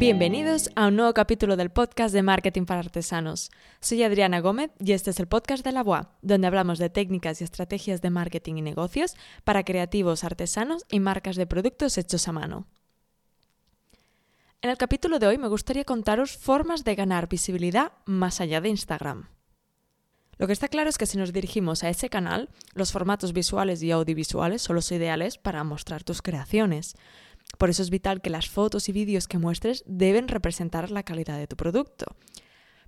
Bienvenidos a un nuevo capítulo del podcast de Marketing para Artesanos. Soy Adriana Gómez y este es el podcast de la UA, donde hablamos de técnicas y estrategias de marketing y negocios para creativos, artesanos y marcas de productos hechos a mano. En el capítulo de hoy me gustaría contaros formas de ganar visibilidad más allá de Instagram. Lo que está claro es que si nos dirigimos a ese canal, los formatos visuales y audiovisuales son los ideales para mostrar tus creaciones. Por eso es vital que las fotos y vídeos que muestres deben representar la calidad de tu producto.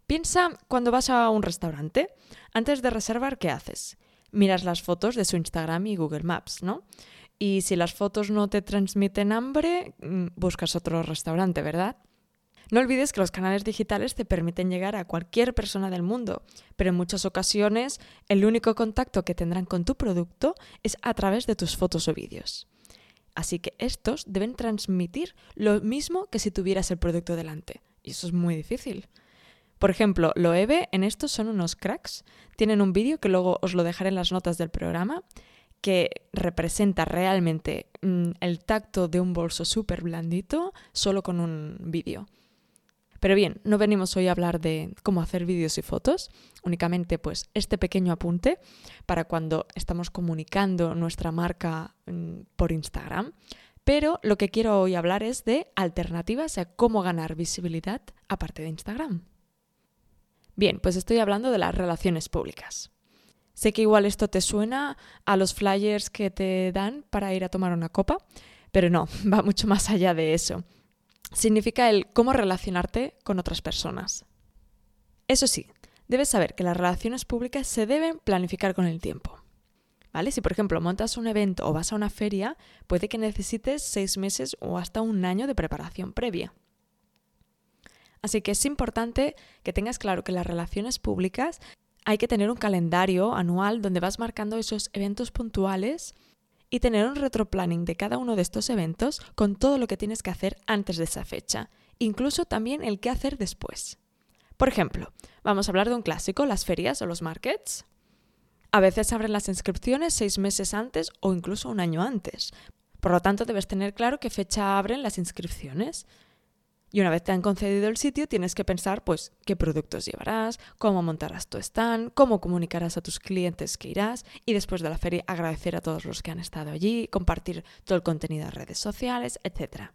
Piensa cuando vas a un restaurante. Antes de reservar, ¿qué haces? Miras las fotos de su Instagram y Google Maps, ¿no? Y si las fotos no te transmiten hambre, mm, buscas otro restaurante, ¿verdad? No olvides que los canales digitales te permiten llegar a cualquier persona del mundo, pero en muchas ocasiones el único contacto que tendrán con tu producto es a través de tus fotos o vídeos. Así que estos deben transmitir lo mismo que si tuvieras el producto delante. Y eso es muy difícil. Por ejemplo, Loewe en estos son unos cracks. Tienen un vídeo que luego os lo dejaré en las notas del programa que representa realmente mm, el tacto de un bolso súper blandito solo con un vídeo. Pero bien, no venimos hoy a hablar de cómo hacer vídeos y fotos, únicamente pues este pequeño apunte para cuando estamos comunicando nuestra marca mm, por Instagram. Pero lo que quiero hoy hablar es de alternativas a cómo ganar visibilidad aparte de Instagram. Bien, pues estoy hablando de las relaciones públicas. Sé que igual esto te suena a los flyers que te dan para ir a tomar una copa, pero no, va mucho más allá de eso significa el cómo relacionarte con otras personas. Eso sí, debes saber que las relaciones públicas se deben planificar con el tiempo. ¿Vale? Si por ejemplo montas un evento o vas a una feria, puede que necesites seis meses o hasta un año de preparación previa. Así que es importante que tengas claro que las relaciones públicas hay que tener un calendario anual donde vas marcando esos eventos puntuales y tener un retroplanning de cada uno de estos eventos con todo lo que tienes que hacer antes de esa fecha, incluso también el qué hacer después. Por ejemplo, vamos a hablar de un clásico, las ferias o los markets. A veces abren las inscripciones seis meses antes o incluso un año antes. Por lo tanto, debes tener claro qué fecha abren las inscripciones. Y una vez te han concedido el sitio, tienes que pensar, pues, qué productos llevarás, cómo montarás tu stand, cómo comunicarás a tus clientes que irás y después de la feria agradecer a todos los que han estado allí, compartir todo el contenido en redes sociales, etc.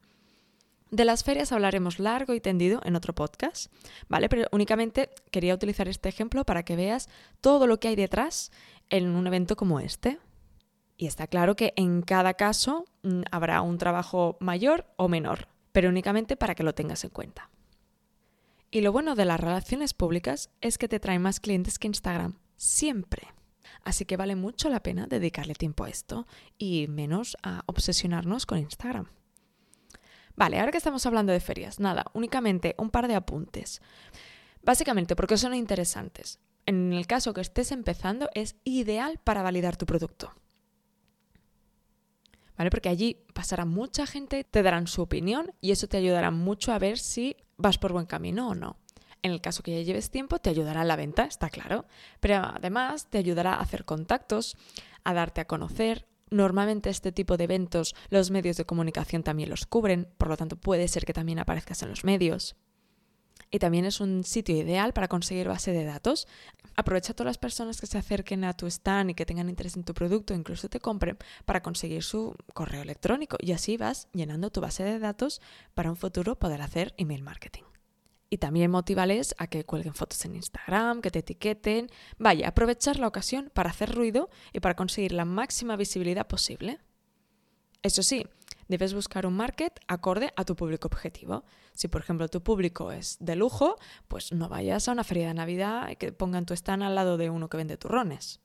De las ferias hablaremos largo y tendido en otro podcast, ¿vale? Pero únicamente quería utilizar este ejemplo para que veas todo lo que hay detrás en un evento como este. Y está claro que en cada caso mm, habrá un trabajo mayor o menor, pero únicamente para que lo tengas en cuenta. Y lo bueno de las relaciones públicas es que te traen más clientes que Instagram, siempre. Así que vale mucho la pena dedicarle tiempo a esto y menos a obsesionarnos con Instagram. Vale, ahora que estamos hablando de ferias, nada, únicamente un par de apuntes. Básicamente porque son interesantes. En el caso que estés empezando, es ideal para validar tu producto. ¿Vale? Porque allí pasará mucha gente, te darán su opinión y eso te ayudará mucho a ver si vas por buen camino o no. En el caso que ya lleves tiempo, te ayudará en la venta, está claro, pero además te ayudará a hacer contactos, a darte a conocer. Normalmente este tipo de eventos los medios de comunicación también los cubren, por lo tanto puede ser que también aparezcas en los medios y también es un sitio ideal para conseguir base de datos. Aprovecha a todas las personas que se acerquen a tu stand y que tengan interés en tu producto, incluso te compren, para conseguir su correo electrónico y así vas llenando tu base de datos para un futuro poder hacer email marketing. Y también motivales a que cuelguen fotos en Instagram, que te etiqueten. Vaya, aprovechar la ocasión para hacer ruido y para conseguir la máxima visibilidad posible. Eso sí, debes buscar un market acorde a tu público objetivo. Si, por ejemplo, tu público es de lujo, pues no vayas a una feria de Navidad y que pongan tu stand al lado de uno que vende turrones.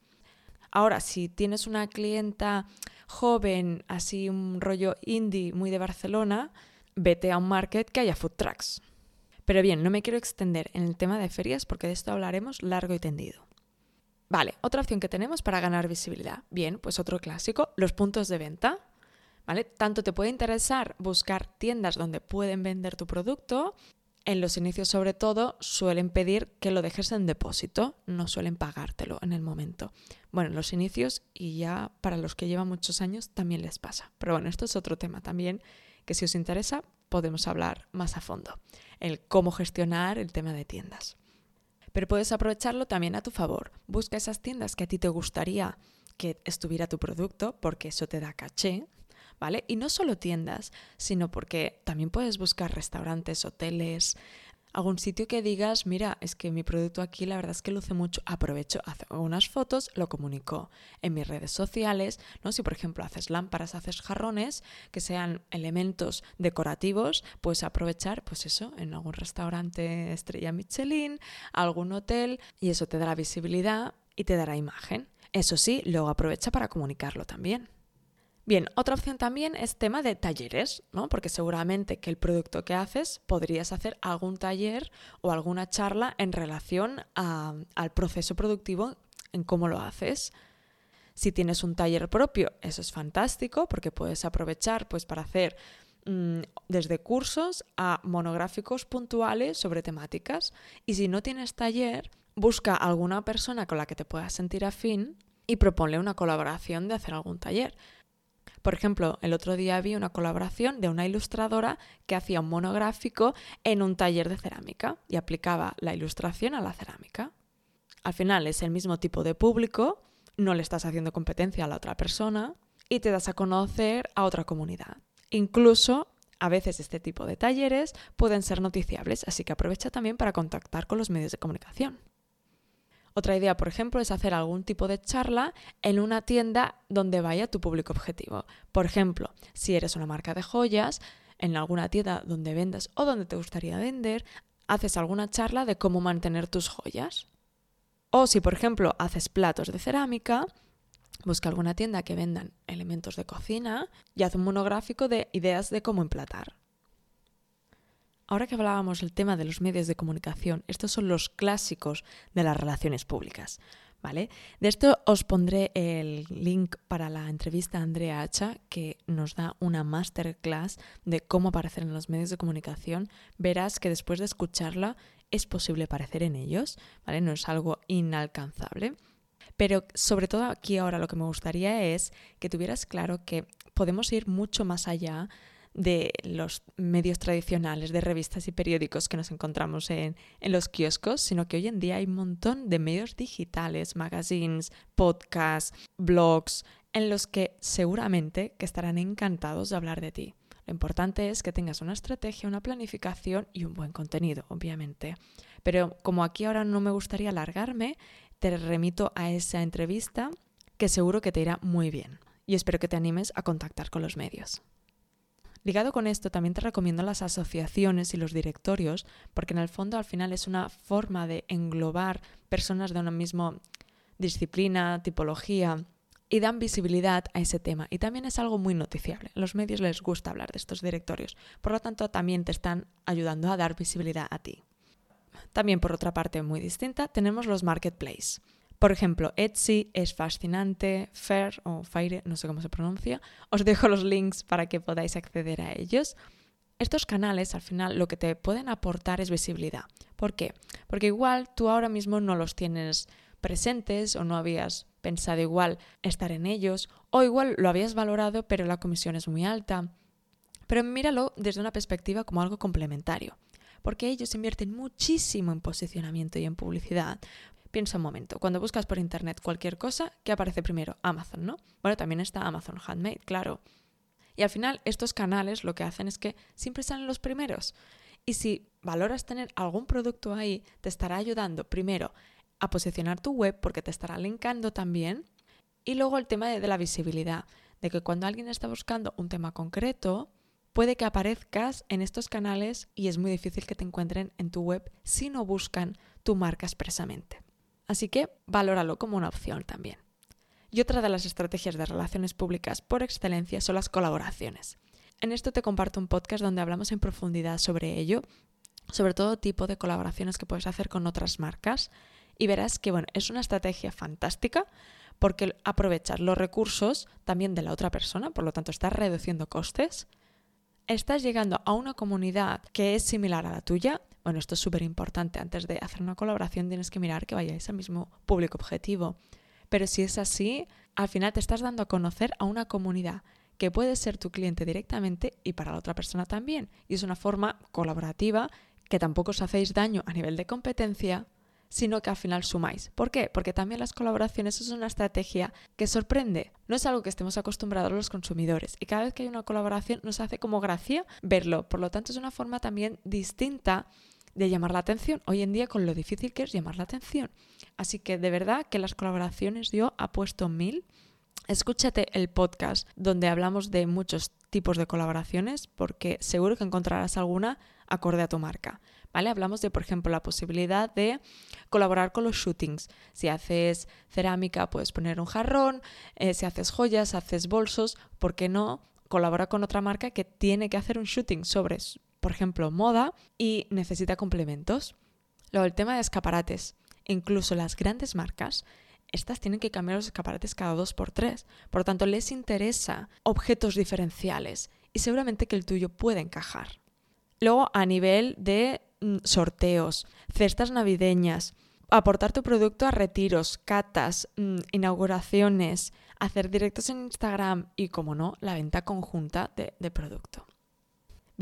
Ahora, si tienes una clienta joven, así un rollo indie muy de Barcelona, vete a un market que haya food trucks. Pero bien, no me quiero extender en el tema de ferias porque de esto hablaremos largo y tendido. Vale, otra opción que tenemos para ganar visibilidad. Bien, pues otro clásico, los puntos de venta. Tanto te puede interesar buscar tiendas donde pueden vender tu producto. En los inicios, sobre todo, suelen pedir que lo dejes en depósito, no suelen pagártelo en el momento. Bueno, en los inicios y ya para los que llevan muchos años también les pasa. Pero bueno, esto es otro tema también que si os interesa podemos hablar más a fondo, el cómo gestionar el tema de tiendas. Pero puedes aprovecharlo también a tu favor. Busca esas tiendas que a ti te gustaría que estuviera tu producto, porque eso te da caché, ¿vale? Y no solo tiendas, sino porque también puedes buscar restaurantes, hoteles, algún sitio que digas, mira, es que mi producto aquí la verdad es que luce mucho, aprovecho, hago unas fotos, lo comunico en mis redes sociales, ¿no? Si por ejemplo haces lámparas, haces jarrones, que sean elementos decorativos, puedes aprovechar, pues eso, en algún restaurante estrella Michelin, algún hotel, y eso te dará visibilidad y te dará imagen. Eso sí, luego aprovecha para comunicarlo también. Bien, otra opción también es tema de talleres, ¿no? Porque seguramente que el producto que haces podrías hacer algún taller o alguna charla en relación al proceso productivo en cómo lo haces. Si tienes un taller propio, eso es fantástico porque puedes aprovechar pues para hacer mm, desde cursos a monográficos puntuales sobre temáticas. Y si no tienes taller, busca alguna persona con la que te puedas sentir afín y proponle una colaboración de hacer algún taller. Por ejemplo, el otro día vi una colaboración de una ilustradora que hacía un monográfico en un taller de cerámica y aplicaba la ilustración a la cerámica. Al final es el mismo tipo de público, no le estás haciendo competencia a la otra persona y te das a conocer a otra comunidad. Incluso a veces este tipo de talleres pueden ser noticiables, así que aprovecha también para contactar con los medios de comunicación. Otra idea, por ejemplo, es hacer algún tipo de charla en una tienda donde vaya tu público objetivo. Por ejemplo, si eres una marca de joyas, en alguna tienda donde vendas o donde te gustaría vender, haces alguna charla de cómo mantener tus joyas. O si, por ejemplo, haces platos de cerámica, busca alguna tienda que vendan elementos de cocina y haz un monográfico de ideas de cómo emplatar. Ahora que hablábamos del tema de los medios de comunicación, estos son los clásicos de las relaciones públicas. ¿Vale? De esto os pondré el link para la entrevista a Andrea Hacha, que nos da una masterclass de cómo aparecer en los medios de comunicación. Verás que después de escucharla es posible aparecer en ellos, ¿vale? No es algo inalcanzable. Pero sobre todo aquí ahora lo que me gustaría es que tuvieras claro que podemos ir mucho más allá de los medios tradicionales, de revistas y periódicos que nos encontramos en, los kioscos, sino que hoy en día hay un montón de medios digitales, magazines, podcasts, blogs, en los que seguramente que estarán encantados de hablar de ti. Lo importante es que tengas una estrategia, una planificación y un buen contenido, obviamente. Pero como aquí ahora no me gustaría alargarme, te remito a esa entrevista que seguro que te irá muy bien. Y espero que te animes a contactar con los medios. Ligado con esto, también te recomiendo las asociaciones y los directorios, porque en el fondo al final es una forma de englobar personas de una misma disciplina, tipología, y dan visibilidad a ese tema. Y también es algo muy noticiable. A los medios les gusta hablar de estos directorios. Por lo tanto, también te están ayudando a dar visibilidad a ti. También, por otra parte muy distinta, tenemos los marketplaces. Por ejemplo, Etsy es fascinante, Fair o Fire, no sé cómo se pronuncia. Os dejo los links para que podáis acceder a ellos. Estos canales al final lo que te pueden aportar es visibilidad. ¿Por qué? Porque igual tú ahora mismo no los tienes presentes o no habías pensado igual estar en ellos o igual lo habías valorado pero la comisión es muy alta. Pero míralo desde una perspectiva como algo complementario, porque ellos invierten muchísimo en posicionamiento y en publicidad, Piensa un momento, cuando buscas por internet cualquier cosa, ¿qué aparece primero? Amazon, ¿no? Bueno, también está Amazon Handmade, claro. Y al final estos canales lo que hacen es que siempre salen los primeros. Y si valoras tener algún producto ahí, te estará ayudando primero a posicionar tu web porque te estará linkando también. Y luego el tema de, la visibilidad, de que cuando alguien está buscando un tema concreto, puede que aparezcas en estos canales y es muy difícil que te encuentren en tu web si no buscan tu marca expresamente. Así que valóralo como una opción también. Y otra de las estrategias de relaciones públicas por excelencia son las colaboraciones. En esto te comparto un podcast donde hablamos en profundidad sobre ello, sobre todo tipo de colaboraciones que puedes hacer con otras marcas y verás que bueno, es una estrategia fantástica porque aprovechas los recursos también de la otra persona, por lo tanto estás reduciendo costes, estás llegando a una comunidad que es similar a la tuya bueno, esto es súper importante. Antes de hacer una colaboración tienes que mirar que vayáis al mismo público objetivo. Pero si es así, al final te estás dando a conocer a una comunidad que puede ser tu cliente directamente y para la otra persona también. Y es una forma colaborativa que tampoco os hacéis daño a nivel de competencia, sino que al final sumáis. ¿Por qué? Porque también las colaboraciones es una estrategia que sorprende. No es algo que estemos acostumbrados los consumidores y cada vez que hay una colaboración nos hace como gracia verlo. Por lo tanto, es una forma también distinta de llamar la atención. Hoy en día con lo difícil que es llamar la atención. Así que de verdad que las colaboraciones yo apuesto mil. Escúchate el podcast donde hablamos de muchos tipos de colaboraciones porque seguro que encontrarás alguna acorde a tu marca. ¿Vale? Hablamos de, por ejemplo, la posibilidad de colaborar con los shootings. Si haces cerámica, puedes poner un jarrón, eh, si haces joyas, haces bolsos, ¿por qué no? Colabora con otra marca que tiene que hacer un shooting sobre, por ejemplo, moda y necesita complementos. Luego, el tema de escaparates. Incluso las grandes marcas estas tienen que cambiar los escaparates cada dos por tres. Por tanto, les interesa objetos diferenciales y seguramente que el tuyo puede encajar. Luego, a nivel de mm, sorteos, cestas navideñas, aportar tu producto a retiros, catas, mm, inauguraciones, hacer directos en Instagram y, como no, la venta conjunta de producto.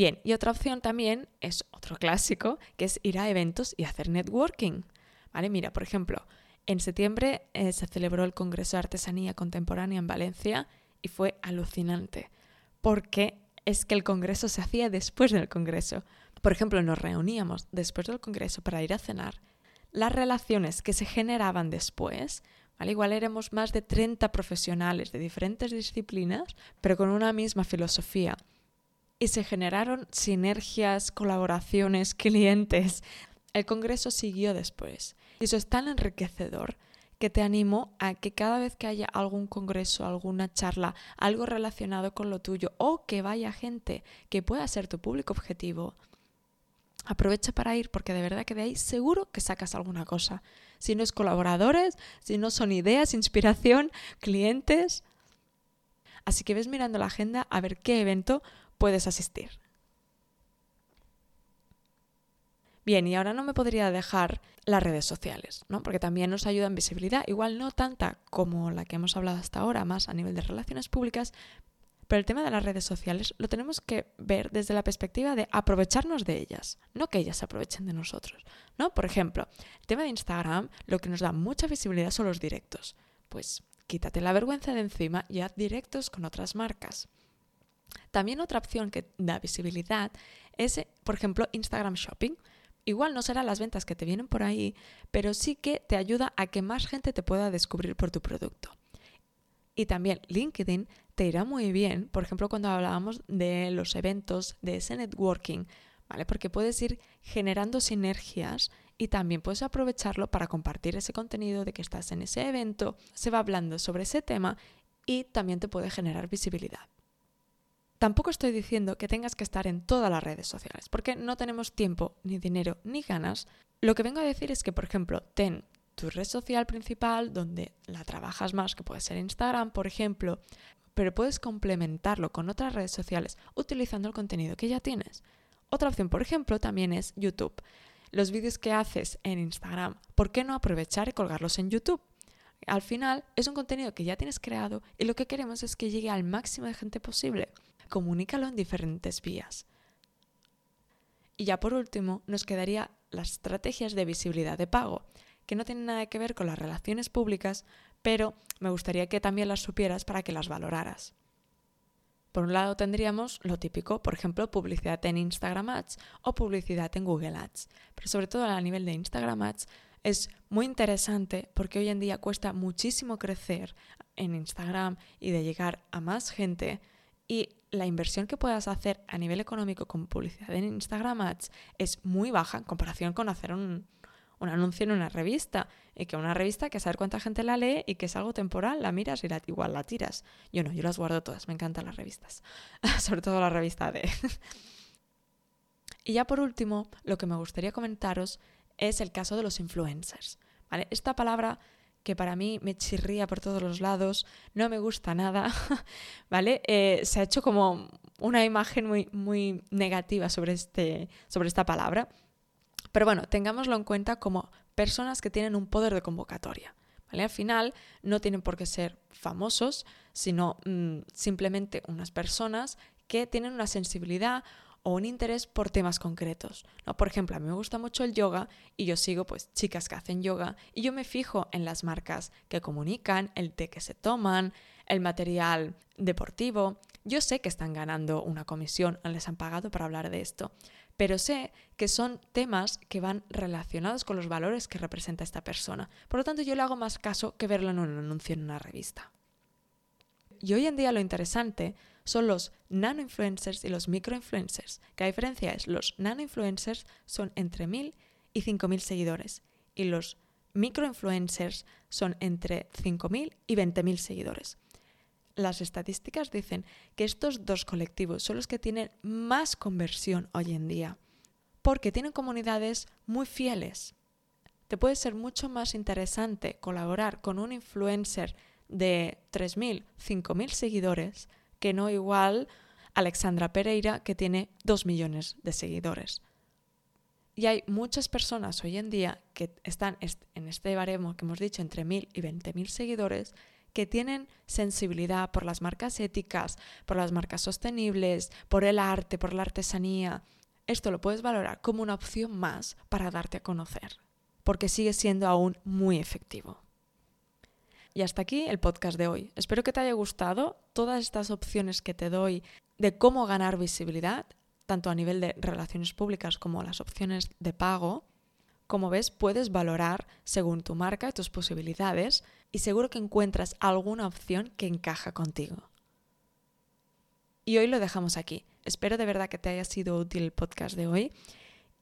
Bien, y otra opción también es otro clásico, que es ir a eventos y hacer networking. ¿Vale? Mira, por ejemplo, en septiembre eh, se celebró el Congreso de Artesanía Contemporánea en Valencia y fue alucinante, porque es que el Congreso se hacía después del Congreso. Por ejemplo, nos reuníamos después del Congreso para ir a cenar. Las relaciones que se generaban después, al igual éramos más de 30 profesionales de diferentes disciplinas, pero con una misma filosofía. Y se generaron sinergias, colaboraciones, clientes. El Congreso siguió después. Y eso es tan enriquecedor que te animo a que cada vez que haya algún congreso, alguna charla, algo relacionado con lo tuyo o que vaya gente que pueda ser tu público objetivo, aprovecha para ir porque de verdad que de ahí seguro que sacas alguna cosa. Si no es colaboradores, si no son ideas, inspiración, clientes. Así que ves mirando la agenda a ver qué evento puedes asistir. Bien, y ahora no me podría dejar las redes sociales, ¿no? Porque también nos ayudan visibilidad, igual no tanta como la que hemos hablado hasta ahora, más a nivel de relaciones públicas, pero el tema de las redes sociales lo tenemos que ver desde la perspectiva de aprovecharnos de ellas, no que ellas se aprovechen de nosotros, ¿no? Por ejemplo, el tema de Instagram lo que nos da mucha visibilidad son los directos. Pues quítate la vergüenza de encima y haz directos con otras marcas. También otra opción que da visibilidad es, por ejemplo, Instagram Shopping. Igual no serán las ventas que te vienen por ahí, pero sí que te ayuda a que más gente te pueda descubrir por tu producto. Y también LinkedIn te irá muy bien, por ejemplo, cuando hablábamos de los eventos, de ese networking, ¿vale? Porque puedes ir generando sinergias y también puedes aprovecharlo para compartir ese contenido de que estás en ese evento, se va hablando sobre ese tema y también te puede generar visibilidad. Tampoco estoy diciendo que tengas que estar en todas las redes sociales, porque no tenemos tiempo, ni dinero, ni ganas. Lo que vengo a decir es que, por ejemplo, ten tu red social principal donde la trabajas más, que puede ser Instagram, por ejemplo, pero puedes complementarlo con otras redes sociales utilizando el contenido que ya tienes. Otra opción, por ejemplo, también es YouTube. Los vídeos que haces en Instagram, ¿por qué no aprovechar y colgarlos en YouTube? Al final es un contenido que ya tienes creado y lo que queremos es que llegue al máximo de gente posible comunícalo en diferentes vías. Y ya por último, nos quedaría las estrategias de visibilidad de pago, que no tienen nada que ver con las relaciones públicas, pero me gustaría que también las supieras para que las valoraras. Por un lado tendríamos lo típico, por ejemplo, publicidad en Instagram Ads o publicidad en Google Ads. Pero sobre todo a nivel de Instagram Ads es muy interesante porque hoy en día cuesta muchísimo crecer en Instagram y de llegar a más gente y la inversión que puedas hacer a nivel económico con publicidad en Instagram Ads es muy baja en comparación con hacer un, anuncio en una revista. Y que una revista que saber cuánta gente la lee y que es algo temporal, la miras y igual la tiras. Yo no, yo las guardo todas, me encantan las revistas. Sobre todo la revista de... y ya por último, lo que me gustaría comentaros es el caso de los influencers. ¿vale? Esta palabra que para mí me chirría por todos los lados, no me gusta nada, ¿vale? Eh, se ha hecho como una imagen muy, muy negativa sobre, este, sobre esta palabra. Pero bueno, tengámoslo en cuenta como personas que tienen un poder de convocatoria. Al final no tienen por qué ser famosos, sino mm, simplemente unas personas que tienen una sensibilidad o un interés por temas concretos. ¿no? Por ejemplo, a mí me gusta mucho el yoga y yo sigo pues chicas que hacen yoga y yo me fijo en las marcas que comunican, el té que se toman, el material deportivo. Yo sé que están ganando una comisión, les han pagado para hablar de esto, pero sé que son temas que van relacionados con los valores que representa esta persona. Por lo tanto, yo le hago más caso que verlo en un anuncio en una revista. Y hoy en día lo interesante son los nano influencers y los micro influencers. Que la diferencia es, los nano influencers son entre 1000 y 5000 seguidores y los micro influencers son entre 5000 y 20000 seguidores. Las estadísticas dicen que estos dos colectivos son los que tienen más conversión hoy en día, porque tienen comunidades muy fieles. Te puede ser mucho más interesante colaborar con un influencer de 3.000, 5.000 seguidores que no igual Alexandra Pereira, que tiene 2 millones de seguidores. Y hay muchas personas hoy en día que están en este baremo que hemos dicho entre 1.000 y 20.000 seguidores que tienen sensibilidad por las marcas éticas, por las marcas sostenibles, por el arte, por la artesanía. Esto lo puedes valorar como una opción más para darte a conocer, porque sigue siendo aún muy efectivo. Y hasta aquí el podcast de hoy. Espero que te haya gustado todas estas opciones que te doy de cómo ganar visibilidad, tanto a nivel de relaciones públicas como las opciones de pago. Como ves, puedes valorar según tu marca y tus posibilidades y seguro que encuentras alguna opción que encaja contigo. Y hoy lo dejamos aquí. Espero de verdad que te haya sido útil el podcast de hoy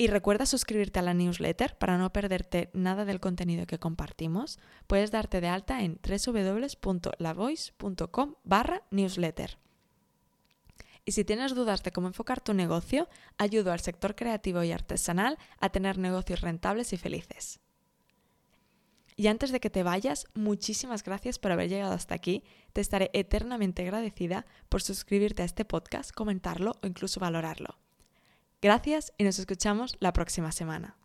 y recuerda suscribirte a la newsletter para no perderte nada del contenido que compartimos. Puedes darte de alta en www.lavoice.com barra newsletter. Y si tienes dudas de cómo enfocar tu negocio, ayudo al sector creativo y artesanal a tener negocios rentables y felices. Y antes de que te vayas, muchísimas gracias por haber llegado hasta aquí. Te estaré eternamente agradecida por suscribirte a este podcast, comentarlo o incluso valorarlo. Gracias y nos escuchamos la próxima semana.